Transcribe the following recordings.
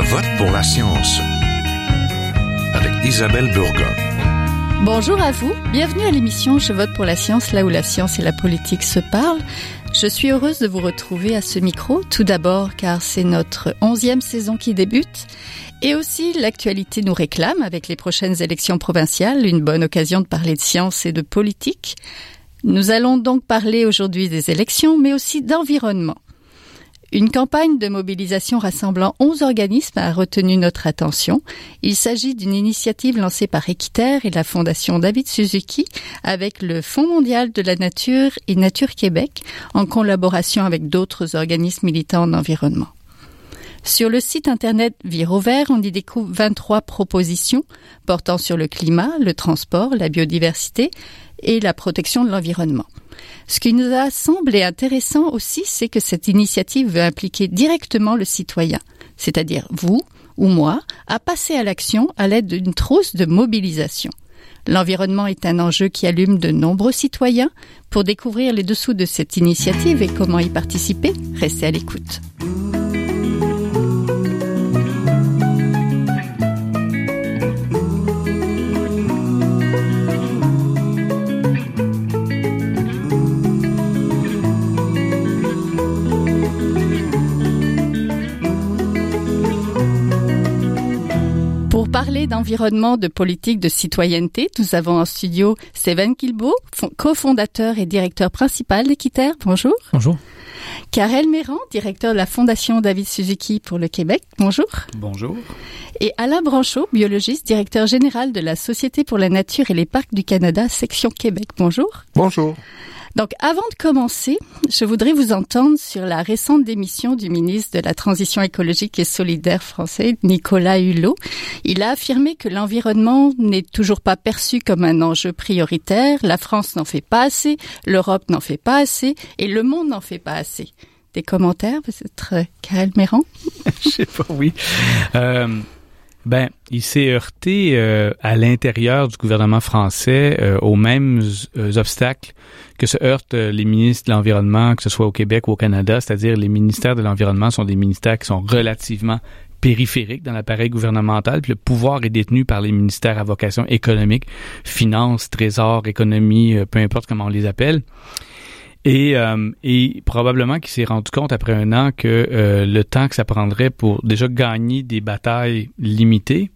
Je vote pour la science avec Isabelle Burgon. Bonjour à vous, bienvenue à l'émission Je vote pour la science, là où la science et la politique se parlent. Je suis heureuse de vous retrouver à ce micro, tout d'abord car c'est notre onzième saison qui débute, et aussi l'actualité nous réclame avec les prochaines élections provinciales, une bonne occasion de parler de science et de politique. Nous allons donc parler aujourd'hui des élections, mais aussi d'environnement. Une campagne de mobilisation rassemblant 11 organismes a retenu notre attention. Il s'agit d'une initiative lancée par Équiterre et la Fondation David Suzuki avec le Fonds mondial de la nature et Nature Québec en collaboration avec d'autres organismes militants en environnement. Sur le site internet Vert, on y découvre 23 propositions portant sur le climat, le transport, la biodiversité et la protection de l'environnement. Ce qui nous a semblé intéressant aussi, c'est que cette initiative veut impliquer directement le citoyen, c'est-à-dire vous ou moi, à passer à l'action à l'aide d'une trousse de mobilisation. L'environnement est un enjeu qui allume de nombreux citoyens. Pour découvrir les dessous de cette initiative et comment y participer, restez à l'écoute. Parler d'environnement, de politique, de citoyenneté, nous avons en studio Steven Kilbo, cofondateur et directeur principal d'Équiterre. Bonjour. Bonjour. Karel Méran, directeur de la Fondation David Suzuki pour le Québec. Bonjour. Bonjour. Et Alain Branchot, biologiste, directeur général de la Société pour la Nature et les Parcs du Canada, section Québec. Bonjour. Bonjour. Donc, avant de commencer, je voudrais vous entendre sur la récente démission du ministre de la Transition écologique et solidaire français, Nicolas Hulot. Il a affirmé que l'environnement n'est toujours pas perçu comme un enjeu prioritaire, la France n'en fait pas assez, l'Europe n'en fait pas assez et le monde n'en fait pas assez. Des commentaires, peut-être Karel Méran? Je sais pas, oui. Euh, ben, il s'est heurté euh, à l'intérieur du gouvernement français euh, aux mêmes euh, obstacles que se heurtent les ministres de l'Environnement, que ce soit au Québec ou au Canada, c'est-à-dire les ministères de l'Environnement sont des ministères qui sont relativement périphériques dans l'appareil gouvernemental, puis le pouvoir est détenu par les ministères à vocation économique, finance, trésor, économie, peu importe comment on les appelle. Et, euh, et probablement qu'il s'est rendu compte après un an que euh, le temps que ça prendrait pour déjà gagner des batailles limitées,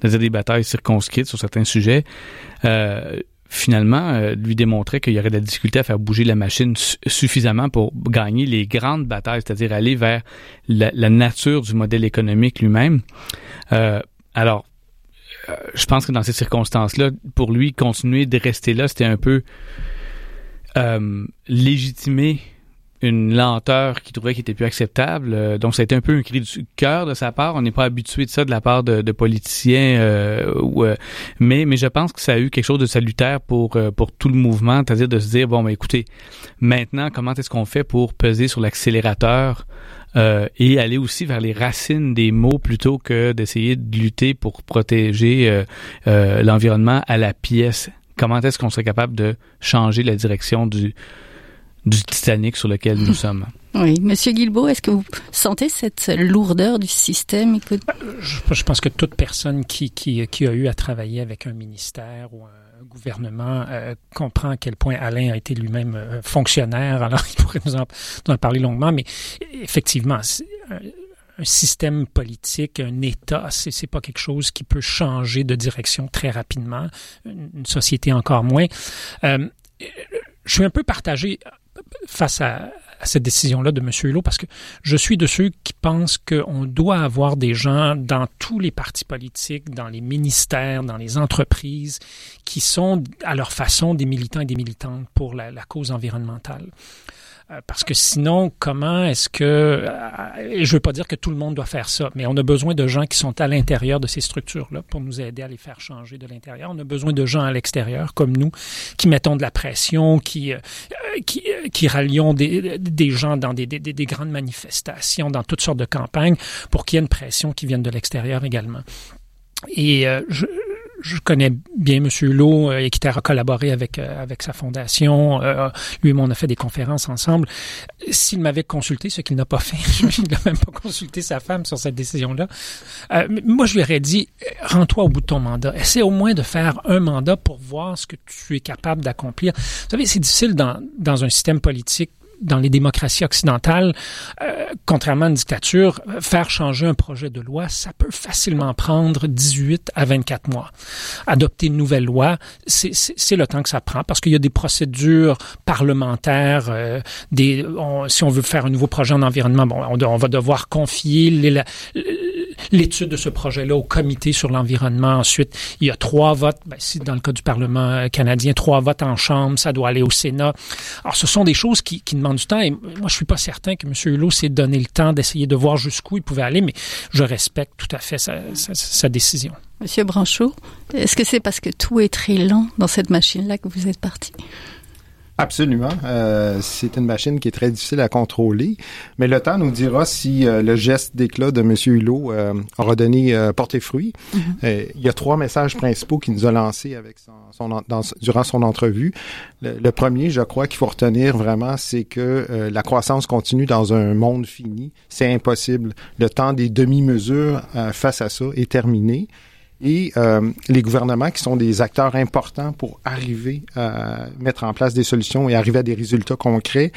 c'est-à-dire des batailles circonscrites sur certains sujets, euh, finalement, euh, lui démontrait qu'il y aurait de la difficulté à faire bouger la machine suffisamment pour gagner les grandes batailles, c'est-à-dire aller vers la, nature du modèle économique lui-même. Euh, alors, je pense que dans ces circonstances-là, pour lui, continuer de rester là, c'était un peu euh, légitimer une lenteur qui trouvait qui était plus acceptable. Euh, donc, ça a été un peu un cri du cœur de sa part. On n'est pas habitué de ça de la part de, politiciens. Euh, euh, mais, mais je pense que ça a eu quelque chose de salutaire pour, pour tout le mouvement, c'est-à-dire de se dire, bon, ben, écoutez, maintenant, comment est-ce qu'on fait pour peser sur l'accélérateur et aller aussi vers les racines des mots plutôt que d'essayer de lutter pour protéger l'environnement à la pièce comment est-ce qu'on serait capable de changer la direction du, du Titanic sur lequel nous sommes? Oui, Monsieur Guilbeault, est-ce que vous sentez cette lourdeur du système? Je, pense que toute personne qui, qui, qui, a eu à travailler avec un ministère ou un gouvernement euh, comprend à quel point Alain a été lui-même euh, fonctionnaire. Alors, il pourrait nous en, nous en, parler longuement, mais effectivement, un système politique, un État, c'est, c'est pas quelque chose qui peut changer de direction très rapidement, une, société encore moins. Euh, je suis un peu partagé face à, cette décision-là de M. Hulot parce que je suis de ceux qui pensent qu'on doit avoir des gens dans tous les partis politiques, dans les ministères, dans les entreprises, qui sont à leur façon des militants et des militantes pour la cause environnementale. Euh, parce que sinon, comment est-ce que... Euh, je veux pas dire que tout le monde doit faire ça, mais on a besoin de gens qui sont à l'intérieur de ces structures-là pour nous aider à les faire changer de l'intérieur. On a besoin de gens à l'extérieur, comme nous, qui mettons de la pression, qui, euh, qui, qui rallions des, des gens dans des, des, des, grandes manifestations, dans toutes sortes de campagnes, pour qu'il y ait une pression qui vienne de l'extérieur également. Et je, je connais bien M. Hulot et qui a collaboré avec avec sa fondation. lui et moi, on a fait des conférences ensemble. S'il m'avait consulté, ce qu'il n'a pas fait, il n'a même pas consulté sa femme sur cette décision-là. moi, je lui aurais dit, rends-toi au bout de ton mandat. Essaie au moins de faire un mandat pour voir ce que tu es capable d'accomplir. Vous savez, c'est difficile dans, dans un système politique dans les démocraties occidentales, euh, contrairement à une dictature, faire changer un projet de loi, ça peut facilement prendre 18 à 24 mois. Adopter une nouvelle loi, c'est le temps que ça prend parce qu'il y a des procédures parlementaires. Euh, des, si on veut faire un nouveau projet en environnement, bon, on, on va devoir confier les, l'étude de ce projet-là au comité sur l'environnement. Ensuite, il y a trois votes, ben, si dans le cas du Parlement euh, canadien, trois votes en Chambre, ça doit aller au Sénat. Alors, ce sont des choses qui, demandent du temps et moi, je suis pas certain que M. Hulot s'est donné le temps d'essayer de voir jusqu'où il pouvait aller, mais je respecte tout à fait sa décision. Monsieur Branchot, est-ce que c'est parce que tout est très lent dans cette machine-là que vous êtes parti? Absolument. Euh, c'est une machine qui est très difficile à contrôler, mais le temps nous dira si euh, le geste d'éclat de M. Hulot euh, aura donné euh, porté fruit. Mm-hmm. il y a trois messages principaux qu'il nous a lancés avec son, son dans, durant son entrevue. Le, le premier, je crois qu'il faut retenir vraiment, c'est que la croissance continue dans un monde fini. C'est impossible. Le temps des demi-mesures face à ça est terminé et euh, les gouvernements qui sont des acteurs importants pour arriver à mettre en place des solutions et arriver à des résultats concrets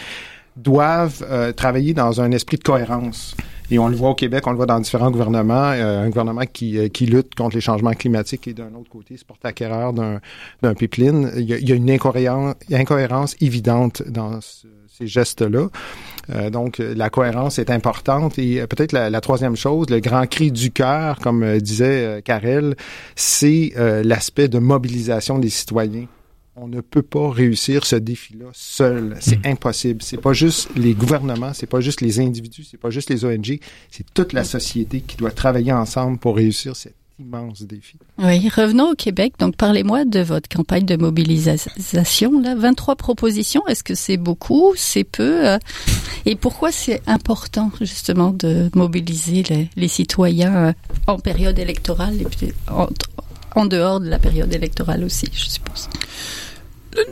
doivent euh, travailler dans un esprit de cohérence. Et on le voit au Québec, on le voit dans différents gouvernements. Euh, un gouvernement qui, euh, qui lutte contre les changements climatiques et d'un autre côté se porte acquéreur d'un, pipeline. Il y, a, il y a une incohérence, incohérence évidente dans ce, ces gestes-là. Euh, donc, la cohérence est importante. Et euh, peut-être la, la, troisième chose, le grand cri du cœur, comme euh, disait Karel, c'est l'aspect de mobilisation des citoyens. On ne peut pas réussir ce défi-là seul. C'est mmh. impossible. C'est pas juste les gouvernements, c'est pas juste les individus, c'est pas juste les ONG, c'est toute la société qui doit travailler ensemble pour réussir cette Oui, revenons au Québec. Donc, parlez-moi de votre campagne de mobilisation. Là, 23 propositions. Est-ce que c'est beaucoup, c'est peu euh, Et pourquoi c'est important justement de mobiliser les, citoyens euh, en période électorale et puis en dehors de la période électorale aussi, je suppose?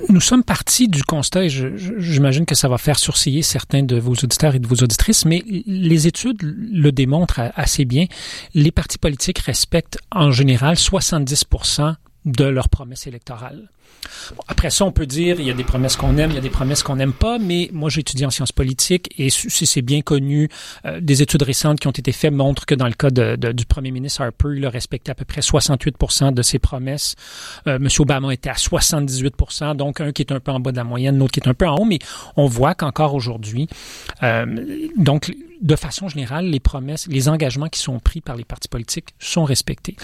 Nous sommes partis du constat, et j'imagine que ça va faire sourciller certains de vos auditeurs et de vos auditrices, mais les études le démontrent assez bien. Les partis politiques respectent en général 70% de leurs promesses électorales. Après ça, on peut dire il y a des promesses qu'on aime, il y a des promesses qu'on n'aime pas, mais moi j'ai étudié en sciences politiques et c'est bien connu. Euh, des études récentes qui ont été faites montrent que dans le cas du premier ministre Harper, il a respecté à peu près 68% de ses promesses. Euh, Monsieur Obama était à 78% donc un qui est un peu en bas de la moyenne, l'autre qui est un peu en haut, mais on voit qu'encore aujourd'hui, euh, donc de façon générale, les promesses, les engagements qui sont pris par les partis politiques sont respectés.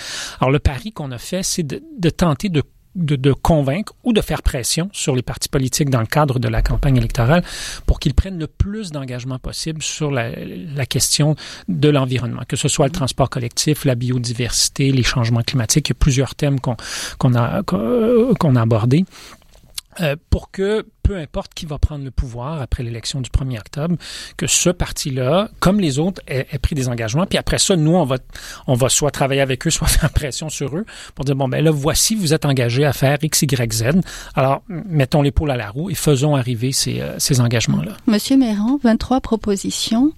Alors le pari qu'on a fait, c'est de, de tenter de de, de, convaincre ou de faire pression sur les partis politiques dans le cadre de la campagne électorale pour qu'ils prennent le plus d'engagement possible sur la, la, question de l'environnement, que ce soit le transport collectif, la biodiversité, les changements climatiques. Il y a plusieurs thèmes qu'on qu'on a, qu'on a abordés. Euh, pour que peu importe qui va prendre le pouvoir après l'élection du 1er octobre, que ce parti-là, comme les autres, ait, ait, pris des engagements. Puis après ça, nous, on va, on va soit travailler avec eux, soit faire pression sur eux pour dire, bon, ben là, voici, vous êtes engagés à faire X, Y, Z. Alors, mettons l'épaule à la roue et faisons arriver ces, euh, ces engagements-là. Monsieur Méran, 23 propositions.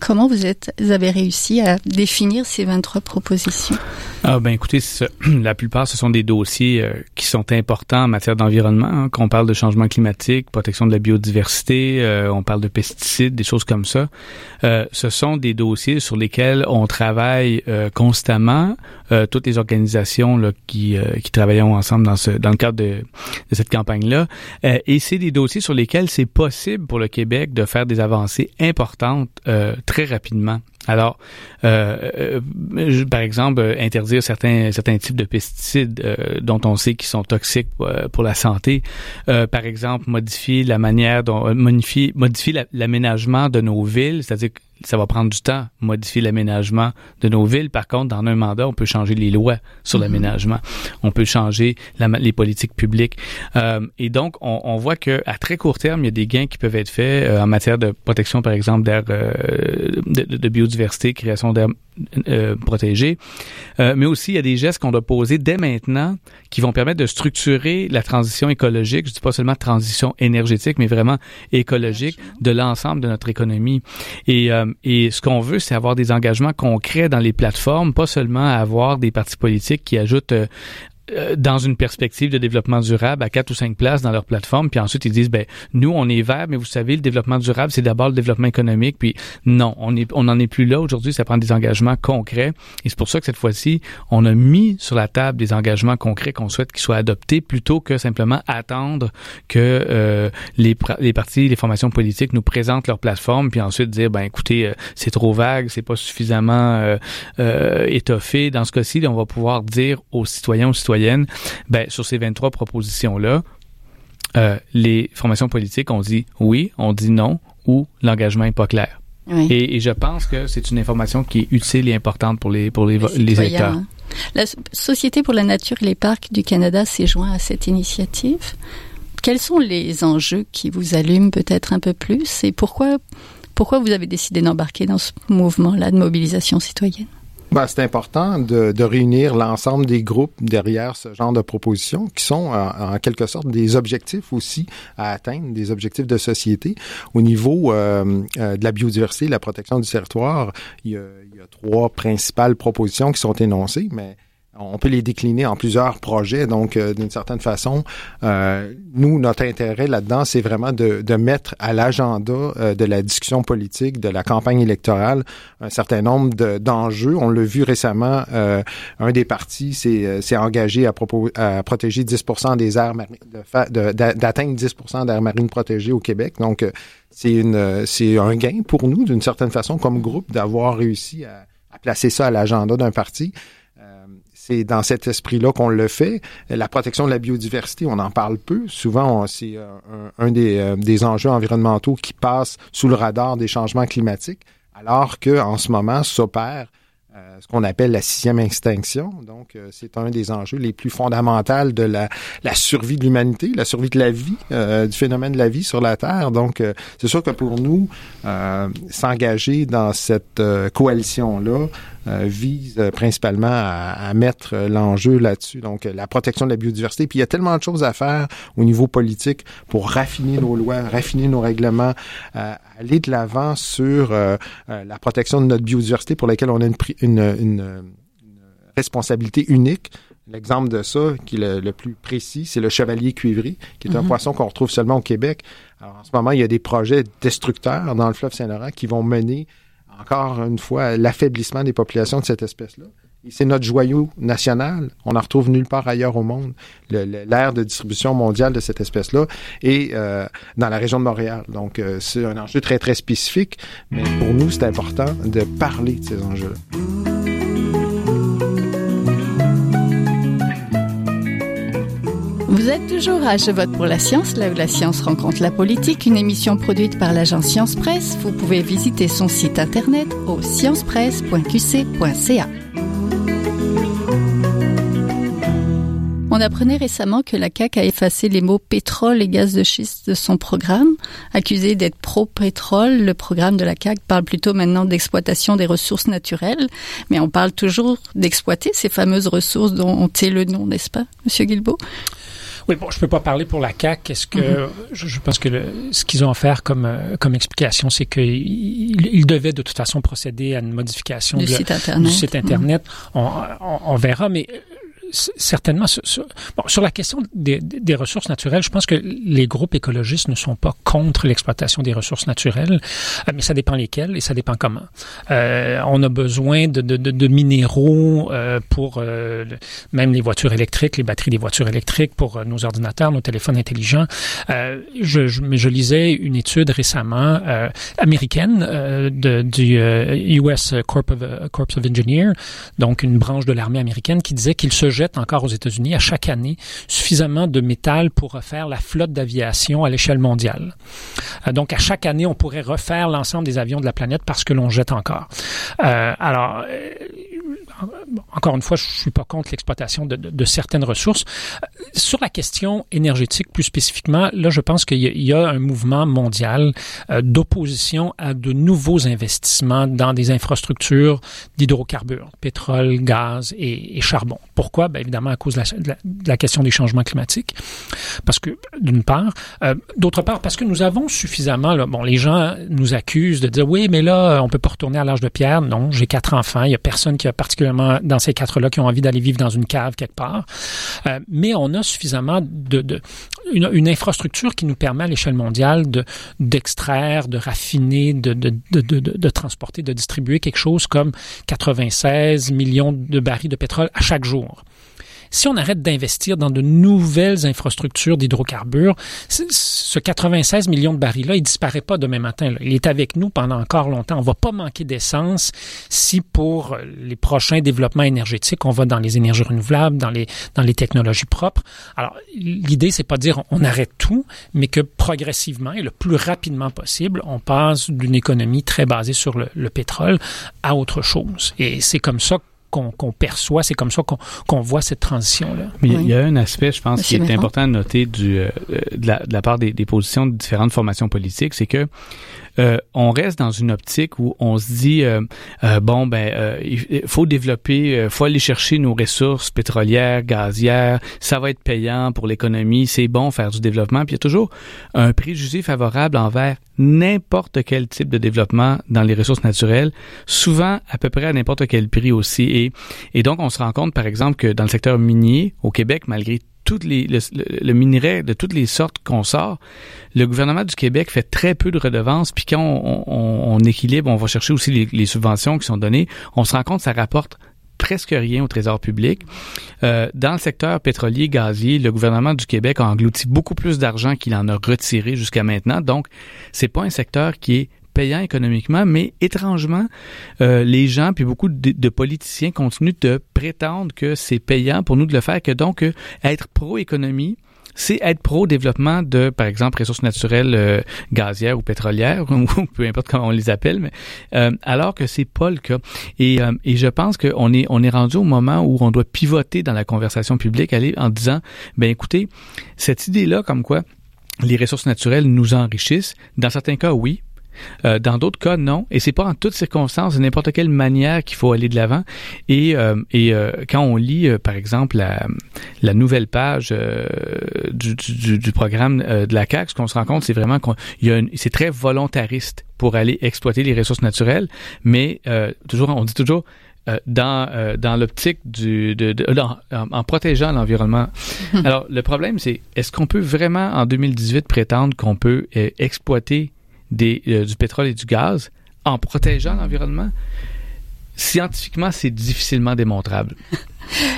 Comment vous, avez réussi à définir ces 23 propositions? Ah ben écoutez, la plupart ce sont des dossiers euh, qui sont importants en matière d'environnement. Hein, qu'on parle de changement climatique, protection de la biodiversité, euh, on parle de pesticides, des choses comme ça. Euh, ce sont des dossiers sur lesquels on travaille constamment. Toutes les organisations qui, qui travaillent ensemble dans, le cadre de cette campagne-là. et c'est des dossiers sur lesquels c'est possible pour le Québec de faire des avancées importantes très rapidement. Alors, euh, euh, par exemple, interdire certains certains types de pesticides euh, dont on sait qu'ils sont toxiques euh, pour la santé. Euh, par exemple, modifier la manière dont modifier modifier l'aménagement de nos villes, c'est-à-dire ça va prendre du temps, modifier l'aménagement de nos villes. Par contre, dans un mandat, on peut changer les lois sur mm-hmm. l'aménagement. On peut changer la, les politiques publiques. Euh, et donc, on, on voit que à très court terme, il y a des gains qui peuvent être faits euh, en matière de protection, par exemple, d'air, euh, de, de, biodiversité, création d'air euh, protégés. Euh, mais aussi, il y a des gestes qu'on doit poser dès maintenant qui vont permettre de structurer la transition écologique. Je dis pas seulement transition énergétique, mais vraiment écologique de l'ensemble de notre économie. Et, euh, et ce qu'on veut, c'est avoir des engagements concrets dans les plateformes, pas seulement avoir des partis politiques qui ajoutent euh, dans une perspective de développement durable à quatre ou cinq places dans leur plateforme, puis ensuite ils disent ben nous on est vert, mais vous savez le développement durable c'est d'abord le développement économique, puis non on est on n'en est plus là aujourd'hui, ça prend des engagements concrets et c'est pour ça que cette fois-ci on a mis sur la table des engagements concrets qu'on souhaite qu'ils soient adoptés plutôt que simplement attendre que euh, les les partis, les formations politiques nous présentent leur plateforme puis ensuite dire ben écoutez euh, c'est trop vague, c'est pas suffisamment étoffé. Dans ce cas-ci, on va pouvoir dire aux citoyens aux citoyens ben, sur ces 23 propositions-là, euh, les formations politiques ont dit oui, on dit non, ou l'engagement n'est pas clair. Et, je pense que c'est une information qui est utile et importante pour les, pour les, les, électeurs. Hein. La Société pour la nature et les parcs du Canada s'est joint à cette initiative. Quels sont les enjeux qui vous allument peut-être un peu plus et pourquoi, pourquoi vous avez décidé d'embarquer dans ce mouvement-là de mobilisation citoyenne? Ben, c'est important de, de réunir l'ensemble des groupes derrière ce genre de propositions qui sont en, quelque sorte des objectifs aussi à atteindre, des objectifs de société. Au niveau euh, euh, de la biodiversité, la protection du territoire, il y, a, il y a trois principales propositions qui sont énoncées, mais on peut les décliner en plusieurs projets. Donc, euh, d'une certaine façon, euh, nous, notre intérêt là-dedans, c'est vraiment de, de, mettre à l'agenda euh, de la discussion politique, de la campagne électorale, un certain nombre d'enjeux. on l'a vu récemment, un des partis s'est engagé à, propos, à protéger 10% des aires marines, d'atteindre 10% d'aires marines protégées au Québec. Donc, c'est un gain pour nous, d'une certaine façon, comme groupe, d'avoir réussi à placer ça à l'agenda d'un parti c'est dans cet esprit-là qu'on le fait. La protection de la biodiversité, on en parle peu. Souvent, c'est euh, un, des, euh, des, enjeux environnementaux qui passe sous le radar des changements climatiques, alors que en ce moment s'opère euh, ce qu'on appelle la sixième extinction. Donc, c'est un des enjeux les plus fondamentaux de la, survie de l'humanité, la survie de la vie, du phénomène de la vie sur la Terre. Donc, c'est sûr que pour nous, s'engager dans cette coalition-là, vise euh, principalement à, mettre euh, l'enjeu là-dessus. Donc, la protection de la biodiversité. Puis il y a tellement de choses à faire au niveau politique pour raffiner nos lois, raffiner nos règlements, aller de l'avant sur la protection de notre biodiversité pour laquelle on a une, une, responsabilité unique. L'exemple de ça, qui est le, plus précis, c'est le chevalier cuivré, qui est un mm-hmm. poisson qu'on retrouve seulement au Québec. Alors, en ce moment, il y a des projets destructeurs dans le fleuve Saint-Laurent qui vont mener encore une fois, l'affaiblissement des populations de cette espèce-là. C'est notre joyau national. On n'en retrouve nulle part ailleurs au monde. L'aire de distribution mondiale de cette espèce-là est euh, dans la région de Montréal. Donc, euh, c'est un enjeu très, très spécifique. Mais pour nous, c'est important de parler de ces enjeux-là. Vous êtes toujours à Je vote pour la science, là où la science rencontre la politique, une émission produite par l'agence Science Presse. Vous pouvez visiter son site internet au sciencepresse.qc.ca. On apprenait récemment que la CAQ a effacé les mots pétrole et gaz de schiste de son programme. Accusé d'être pro-pétrole, le programme de la CAQ parle plutôt maintenant d'exploitation des ressources naturelles, mais on parle toujours d'exploiter ces fameuses ressources dont on tait le nom, n'est-ce pas, Monsieur Guilbeault? Oui, bon, je peux pas parler pour la CAC. Est-ce que mm-hmm. je, pense que ce qu'ils ont à faire comme euh, comme explication, c'est qu'ils ils devaient de toute façon procéder à une modification du, site, internet. du site internet. Mm-hmm. on, on, verra, mais certainement sur, bon, sur la question des, ressources naturelles, je pense que les groupes écologistes ne sont pas contre l'exploitation des ressources naturelles, euh, mais ça dépend lesquelles et ça dépend comment. Euh, on a besoin de, minéraux euh, pour euh, même les voitures électriques, les batteries des voitures électriques, pour nos ordinateurs, nos téléphones intelligents. Euh, je, je, je, lisais une étude récemment américaine de, du US of, Corps of Engineers, donc une branche de l'armée américaine, qui disait qu'il se jette encore aux États-Unis à chaque année suffisamment de métal pour refaire la flotte d'aviation à l'échelle mondiale. Euh, donc, à chaque année, on pourrait refaire l'ensemble des avions de la planète parce que l'on jette encore. Euh, alors, euh, encore une fois, je suis pas contre l'exploitation de, de, de, certaines ressources. Sur la question énergétique plus spécifiquement, là, je pense qu'il y, y, a un mouvement mondial euh, d'opposition à de nouveaux investissements dans des infrastructures d'hydrocarbures, pétrole, gaz et, et, charbon. Pourquoi? Ben, évidemment, à cause de, la, de la, question des changements climatiques. Parce que, d'une part, euh, d'autre part, parce que nous avons suffisamment, là, bon, les gens nous accusent de dire, oui, mais là, on peut pas retourner à l'âge de pierre. Non, j'ai quatre enfants. Il y a personne qui a particulièrement dans ces quatre-là qui ont envie d'aller vivre dans une cave quelque part. Euh, mais on a suffisamment de, de une, une, infrastructure qui nous permet à l'échelle mondiale de d'extraire, de raffiner, de, de, de, de, de transporter, de distribuer quelque chose comme 96 millions de barils de pétrole à chaque jour si on arrête d'investir dans de nouvelles infrastructures d'hydrocarbures, ce 96 millions de barils-là, il disparaît pas demain matin. Là. Il est avec nous pendant encore longtemps. On va pas manquer d'essence si pour les prochains développements énergétiques, on va dans les énergies renouvelables, dans les, dans les technologies propres. Alors, l'idée, c'est pas de dire on arrête tout, mais que progressivement et le plus rapidement possible, on passe d'une économie très basée sur le, le pétrole à autre chose. Et c'est comme ça qu'on qu perçoit, c'est comme ça qu'on qu voit cette transition-là. Mais il y a un aspect, je pense, Monsieur qui est important à noter du, euh, de, la, de, la, part des, des, positions de différentes formations politiques, c'est que euh, on reste dans une optique où on se dit euh, euh, bon ben il faut développer, faut aller chercher nos ressources pétrolières, gazières, ça va être payant pour l'économie, c'est bon faire du développement. Puis il y a toujours un préjugé favorable envers n'importe quel type de développement dans les ressources naturelles, souvent à peu près à n'importe quel prix aussi. Et, et donc on se rend compte par exemple que dans le secteur minier au Québec, malgré le, minerai de toutes les sortes qu'on sort, le gouvernement du Québec fait très peu de redevances. Puis quand on, équilibre, on va chercher aussi les, les, subventions qui sont données, on se rend compte que ça rapporte presque rien au trésor public. Euh, dans le secteur pétrolier, gazier, le gouvernement du Québec a englouti beaucoup plus d'argent qu'il en a retiré jusqu'à maintenant. Donc, c'est pas un secteur qui est payant économiquement, mais étrangement, euh, les gens puis beaucoup de, politiciens continuent de prétendre que c'est payant pour nous de le faire, que donc euh, être pro-économie, c'est être pro-développement de, par exemple, ressources naturelles euh, gazières ou pétrolières, ou peu importe comment on les appelle, mais euh, alors que c'est pas le cas. Et, euh, et je pense qu'on est on est rendu au moment où on doit pivoter dans la conversation publique, aller en disant, ben écoutez, cette idée-là, comme quoi les ressources naturelles nous enrichissent, dans certains cas, oui, euh, dans d'autres cas, non. Et c'est pas en toutes circonstances, de n'importe quelle manière qu'il faut aller de l'avant. Et, euh, et euh, quand on lit, par exemple, la, la nouvelle page du, du, du, programme de la CAQ, ce qu'on se rend compte, c'est vraiment qu'on c'est très volontariste pour aller exploiter les ressources naturelles, mais toujours, on dit toujours dans, euh, dans l'optique du de, de dans, en, en, protégeant l'environnement. Alors le problème c'est est-ce qu'on peut vraiment en 2018 prétendre qu'on peut euh, exploiter des, euh, du pétrole et du gaz en protégeant l'environnement, scientifiquement, c'est difficilement démontrable.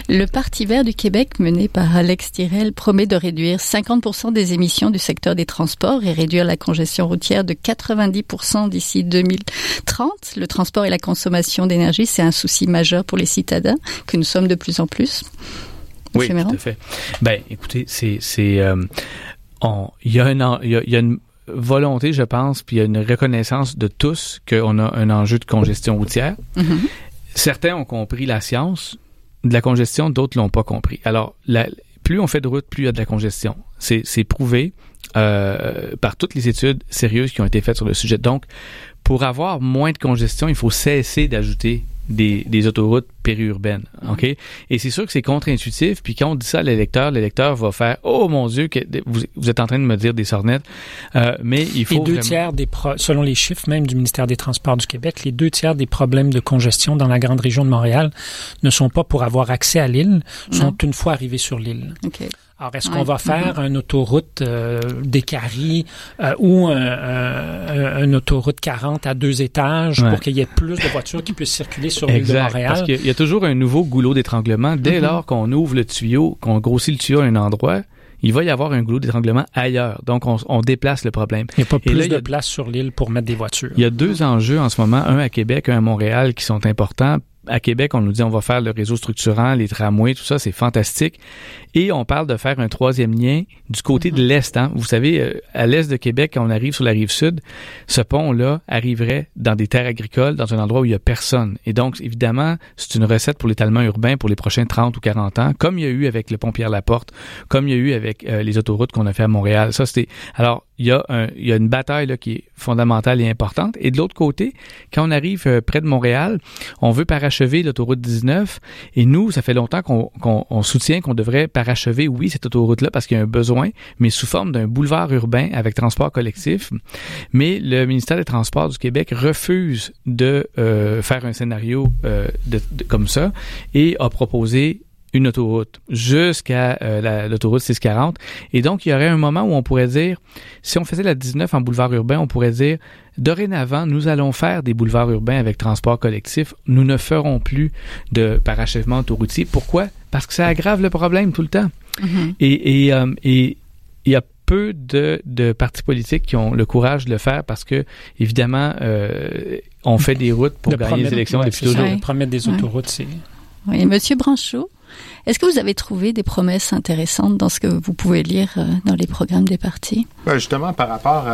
Le Parti vert du Québec, mené par Alex Tirel, promet de réduire 50% des émissions du secteur des transports et réduire la congestion routière de 90% d'ici 2030. Le transport et la consommation d'énergie, c'est un souci majeur pour les citadins que nous sommes de plus en plus. Oui, tout à fait. Ben, écoutez, c'est, euh, il y a un, il y a, il y a une volonté, je pense, puis il y a une reconnaissance de tous qu'on a un enjeu de congestion routière. Mm-hmm. Certains ont compris la science de la congestion, d'autres l'ont pas compris. Alors, la, plus on fait de route, plus il y a de la congestion. C'est prouvé euh, par toutes les études sérieuses qui ont été faites sur le sujet. Donc, pour avoir moins de congestion, il faut cesser d'ajouter des, des, autoroutes périurbaines. OK? Et c'est sûr que c'est contre-intuitif. Puis quand on dit ça à l'électeur, l'électeur va faire Oh mon Dieu, que vous, vous, êtes en train de me dire des sornettes. Euh, mais il faut. Les deux vraiment... tiers des pro selon les chiffres même du ministère des Transports du Québec, les deux tiers des problèmes de congestion dans la grande région de Montréal ne sont pas pour avoir accès à l'île, sont une fois arrivés sur l'île. Okay. Alors, est-ce ouais. qu'on va faire mm -hmm. une autoroute euh, des Caries euh, ou un, un, un, autoroute 40 à deux étages ouais. pour qu'il y ait plus de voitures qui puissent circuler sur l'île de Montréal? Parce qu'il y a toujours un nouveau goulot d'étranglement. Dès mm -hmm. lors qu'on ouvre le tuyau, qu'on grossit le tuyau à un endroit, il va y avoir un goulot d'étranglement ailleurs. Donc, on, on, déplace le problème. Il n'y a pas plus là, de a, place sur l'île pour mettre des voitures. Il y a deux enjeux en ce moment, un à Québec, un à Montréal, qui sont importants à Québec, on nous dit on va faire le réseau structurant, les tramways, tout ça, c'est fantastique. Et on parle de faire un troisième lien du côté de l'Est. Hein. Vous savez, euh, à l'Est de Québec, quand on arrive sur la rive sud, ce pont-là arriverait dans des terres agricoles, dans un endroit où il y a personne. Et donc, évidemment, c'est une recette pour l'étalement urbain pour les prochains 30 ou 40 ans, comme il y a eu avec le pont Pierre-Laporte, comme il y a eu avec euh, les autoroutes qu'on a fait à Montréal. Ça, c'était... Alors, il y, a un, il y a une bataille là, qui est fondamentale et importante. Et de l'autre côté, quand on arrive euh, près de Montréal, on veut parachever l'autoroute 19. Et nous, ça fait longtemps qu'on soutient qu'on devrait parachever, oui, cette autoroute-là parce qu'il y a un besoin, mais sous forme d'un boulevard urbain avec transport collectif. Mais le ministère des Transports du Québec refuse de euh, faire un scénario euh, de, comme ça et a proposé une autoroute jusqu'à euh, l'autoroute 640. Et donc, il y aurait un moment où on pourrait dire, si on faisait la 19 en boulevard urbain, on pourrait dire, dorénavant, nous allons faire des boulevards urbains avec transport collectif. Nous ne ferons plus de parachèvement autoroutier. Pourquoi? Parce que ça aggrave le problème tout le temps. Mm-hmm. Et, et, euh, et il y a peu de, de, partis politiques qui ont le courage de le faire parce que, évidemment, euh, on fait des routes pour gagner les élections depuis toujours. Promettre des autoroutes, c'est... Oui, Monsieur Branchot, est-ce que vous avez trouvé des promesses intéressantes dans ce que vous pouvez lire euh, dans les programmes des partis? Ben, justement, par rapport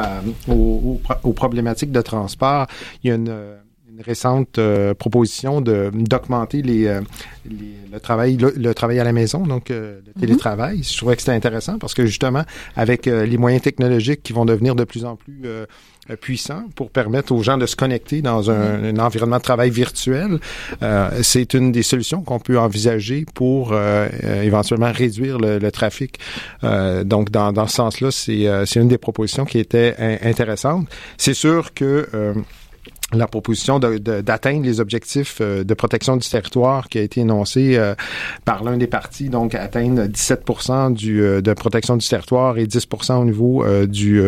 aux, problématiques de transport, il y a une, récente euh, proposition de d'augmenter les, euh, le travail le, travail à la maison donc le mhm. télétravail je trouvais que c'était intéressant parce que justement avec les moyens technologiques qui vont devenir de plus en plus euh, puissant pour permettre aux gens de se connecter dans un, mm-hmm. environnement de travail virtuel. Euh, c'est une des solutions qu'on peut envisager pour euh, éventuellement réduire le, le trafic. donc, dans, dans ce sens-là, c'est une des propositions qui était intéressante. C'est sûr que la proposition d'atteindre les objectifs euh, de protection du territoire qui a été énoncé euh, par l'un des partis, donc atteindre 17 du, euh, de protection du territoire et 10% au niveau du,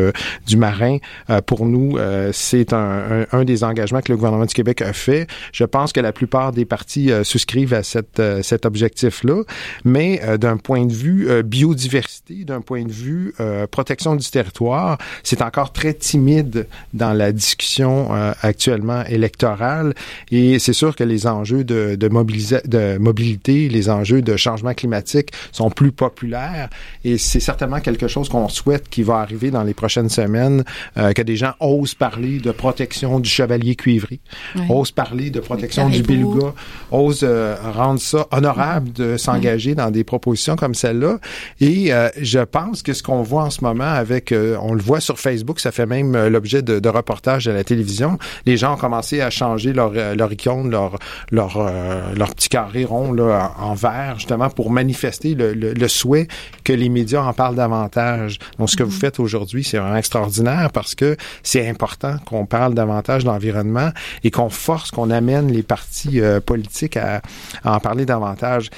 du marin. pour nous, c'est un, un, des engagements que le gouvernement du Québec a fait. Je pense que la plupart des partis souscrivent à cette, cet objectif-là, mais d'un point de vue biodiversité, d'un point de vue protection du territoire, c'est encore très timide dans la discussion actuelle actuellement électorale. Et c'est sûr que les enjeux de, de, de mobilité, les enjeux de changement climatique sont plus populaires. Et c'est certainement quelque chose qu'on souhaite qui va arriver dans les prochaines semaines, euh, que des gens osent parler de protection du chevalier cuivré, osent parler de protection du beluga, osent euh, rendre ça honorable de s'engager dans des propositions comme celle-là. Et euh, je pense que ce qu'on voit en ce moment avec, on le voit sur Facebook, ça fait même l'objet de, de reportages à la télévision, les gens ont commencé à changer leur, euh, leur icône, leur, leur, euh, leur petit carré rond là, en vert, justement pour manifester le, le, souhait que les médias en parlent davantage. Donc, ce que vous mm-hmm. faites aujourd'hui, c'est vraiment extraordinaire parce que c'est important qu'on parle davantage d'environnement et qu'on force, qu'on amène les partis euh, politiques à, à, en parler davantage.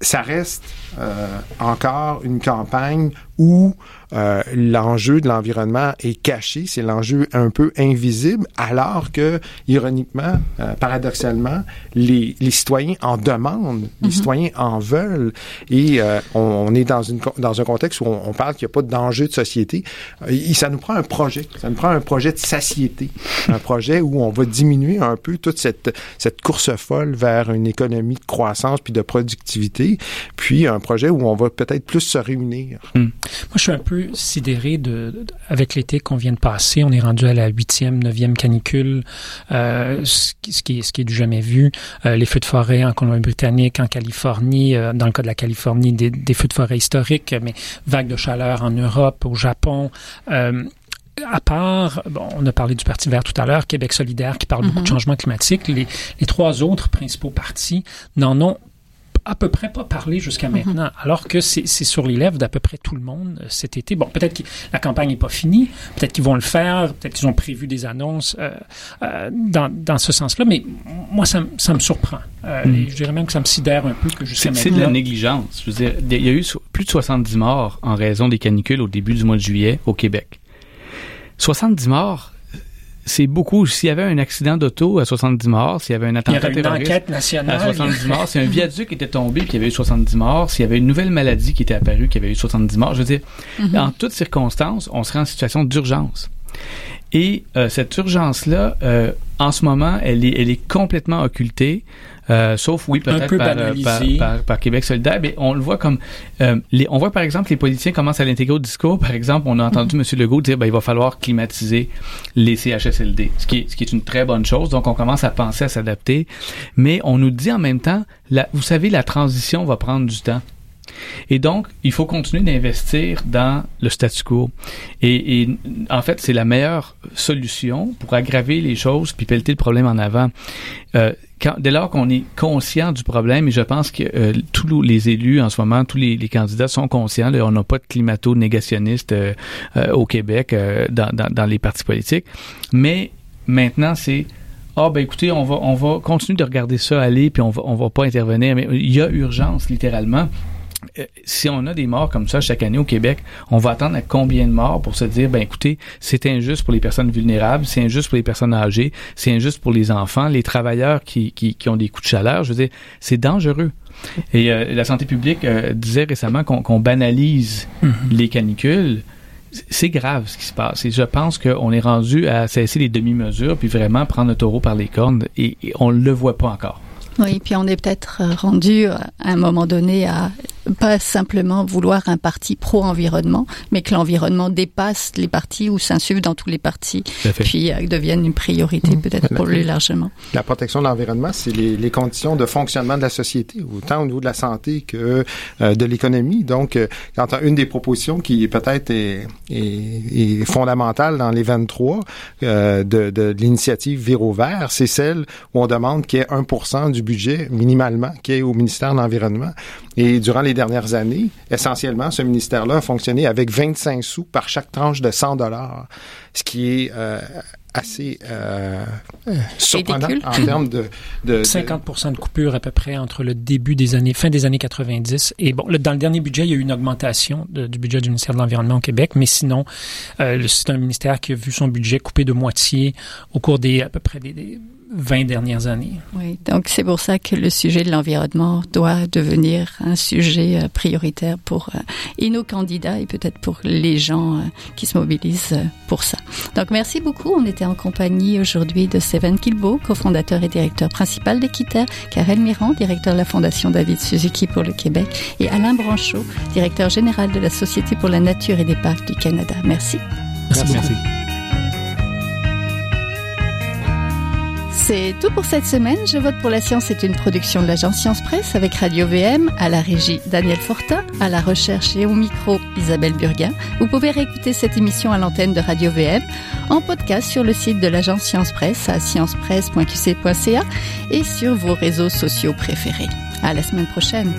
ça reste encore une campagne où euh, l'enjeu de l'environnement est caché, c'est l'enjeu un peu invisible, alors que, ironiquement, euh, paradoxalement, les, les, citoyens en demandent, les mhm. citoyens en veulent, et euh, on, est dans, une, dans un contexte où on, parle qu'il n'y a pas d'enjeu de société. Et ça nous prend un projet, ça nous prend un projet de satiété, un projet où on va diminuer un peu toute cette, cette course folle vers une économie de croissance puis de productivité, puis un projet où on va peut-être plus se réunir. Hmm. Moi, je suis un peu sidéré de, avec l'été qu'on vient de passer. On est rendu à la huitième, neuvième canicule, euh, ce, qui, est, ce qui est du jamais vu. Euh, les feux de forêt en Colombie-Britannique, en Californie, euh, dans le cas de la Californie, des, des, feux de forêt historiques, mais vagues de chaleur en Europe, au Japon. Euh, à part, bon, on a parlé du Parti vert tout à l'heure, Québec solidaire qui parle beaucoup de mm-hmm. changement climatique, les, les trois autres principaux partis n'en ont à peu près pas parlé jusqu'à mhm. maintenant, alors que c'est sur les lèvres d'à peu près tout le monde euh, cet été. Bon, peut-être que la campagne n'est pas finie, peut-être qu'ils vont le faire, peut-être qu'ils ont prévu des annonces euh, euh, dans, dans ce sens-là, mais moi, ça, ça me surprend. Mhm. je dirais même que ça me sidère un peu que jusqu'à maintenant... C'est de la négligence. Je veux dire, il y a eu plus de 70 morts en raison des canicules au début du mois de juillet au Québec. 70 morts, c'est beaucoup. S'il y avait un accident d'auto à 70 morts, s'il y avait un attentat terroriste à 70 morts, si un viaduc était tombé et qu'il y avait eu 70 morts, s'il y avait une nouvelle maladie qui était apparue qui avait eu 70 morts, je veux dire, mm-hmm. en toutes circonstances, on serait en situation d'urgence. Et euh, cette urgence-là, euh, en ce moment, elle est, elle est complètement occultée. Euh, sauf oui peut-être peu par, euh, par, par- par Québec solidaire, mais on le voit comme euh, les, on voit par exemple les politiciens commencent à l'intégrer au discours. Par exemple, on a entendu Mhm. M. Legault dire ben, il va falloir climatiser les CHSLD, ce qui est, ce qui est une très bonne chose. Donc on commence à penser à s'adapter, mais on nous dit en même temps, la, vous savez, la transition va prendre du temps. Et donc, il faut continuer d'investir dans le statu quo. Et, en fait, c'est la meilleure solution pour aggraver les choses puis pelleter le problème en avant. Euh, dès lors qu'on est conscient du problème, et je pense que euh, tous les élus en ce moment, tous les, candidats sont conscients, on n'a pas de climato-négationnistes euh, euh, au Québec dans les partis politiques, mais maintenant c'est ah ben écoutez, on va on va continuer de regarder ça aller puis on va on va pas intervenir mais il y a urgence littéralement. Euh, si on a des morts comme ça chaque année au Québec, on va attendre à combien de morts pour se dire ben écoutez, c'est injuste pour les personnes vulnérables, c'est injuste pour les personnes âgées, c'est injuste pour les enfants, les travailleurs qui qui, qui ont des coups de chaleur, je veux dire, c'est dangereux. Et euh, la santé publique euh, disait récemment qu'on qu'on banalise les canicules c'est grave ce qui se passe. Et je pense qu'on est rendu à cesser les demi-mesures puis vraiment prendre le taureau par les cornes et, et on le voit pas encore. Oui, puis on est peut-être rendu euh, à un moment donné à pas simplement vouloir un parti pro-environnement, mais que l'environnement dépasse les partis ou s'insuffle dans tous les partis, puis euh, devienne une priorité peut-être pour lui largement. La protection de l'environnement, c'est les, les conditions de fonctionnement de la société, autant au niveau de la santé que euh, de l'économie. Donc, euh, quand on- une des propositions qui peut-être est, est, est fondamentale dans les 23 euh, de, de l'initiative Véro Vert, c'est celle où on demande qu'il y ait 1% du budget minimalement qui est au ministère de l'Environnement. Et durant les dernières années, essentiellement, ce ministère-là a fonctionné avec 25 sous par chaque tranche de 100 dollars, ce qui est euh, assez euh, surprenant Ridicule. en termes de, de, de- 50 de coupure à peu près entre le début des années, fin des années 90 et bon, le- dans le dernier budget, il y a eu une augmentation de- du budget du ministère de l'Environnement au Québec, mais sinon, euh, c'est un ministère qui a vu son budget coupé de moitié au cours des à peu près des, des 20 dernières années. Oui, donc c'est pour ça que le sujet de l'environnement doit devenir un sujet euh, prioritaire pour euh, et nos candidats et peut-être pour les gens euh, qui se mobilisent euh, pour ça. Donc merci beaucoup. On était en compagnie aujourd'hui de Steven Kilbo, cofondateur et directeur principal d'Équiterre, Karel Mirand, directeur de la Fondation David Suzuki pour le Québec, et Alain Branchot, directeur général de la Société pour la nature et des parcs du Canada. Merci. Merci. C'est tout pour cette semaine. Je vote pour la science est une production de l'agence Science Presse avec Radio VM, à la régie Daniel Fortin, à la recherche et au micro Isabelle Burguin. Vous pouvez réécouter cette émission à l'antenne de Radio VM en podcast sur le site de l'agence Science Presse à sciencepresse.qc.ca et sur vos réseaux sociaux préférés. À la semaine prochaine.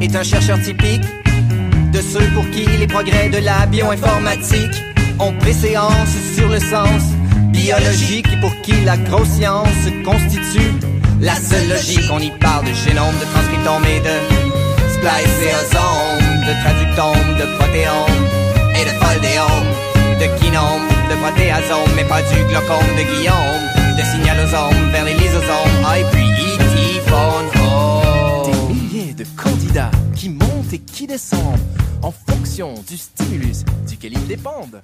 Est un chercheur typique de ceux pour qui les progrès de la bioinformatique ont préséance sur le sens biologique pour qui la grosse science constitue la seule logique. On y parle de génome, de transcriptome et de spliceosome, de traductome, de protéome et de foldéome, de kinome, de protéasome, mais pas du glaucome de Guillaume, de signalosome vers les lysosomes, ah, et puis E.T. phone home. Des milliers de candidats qui descendent en fonction du stimulus duquel ils dépendent.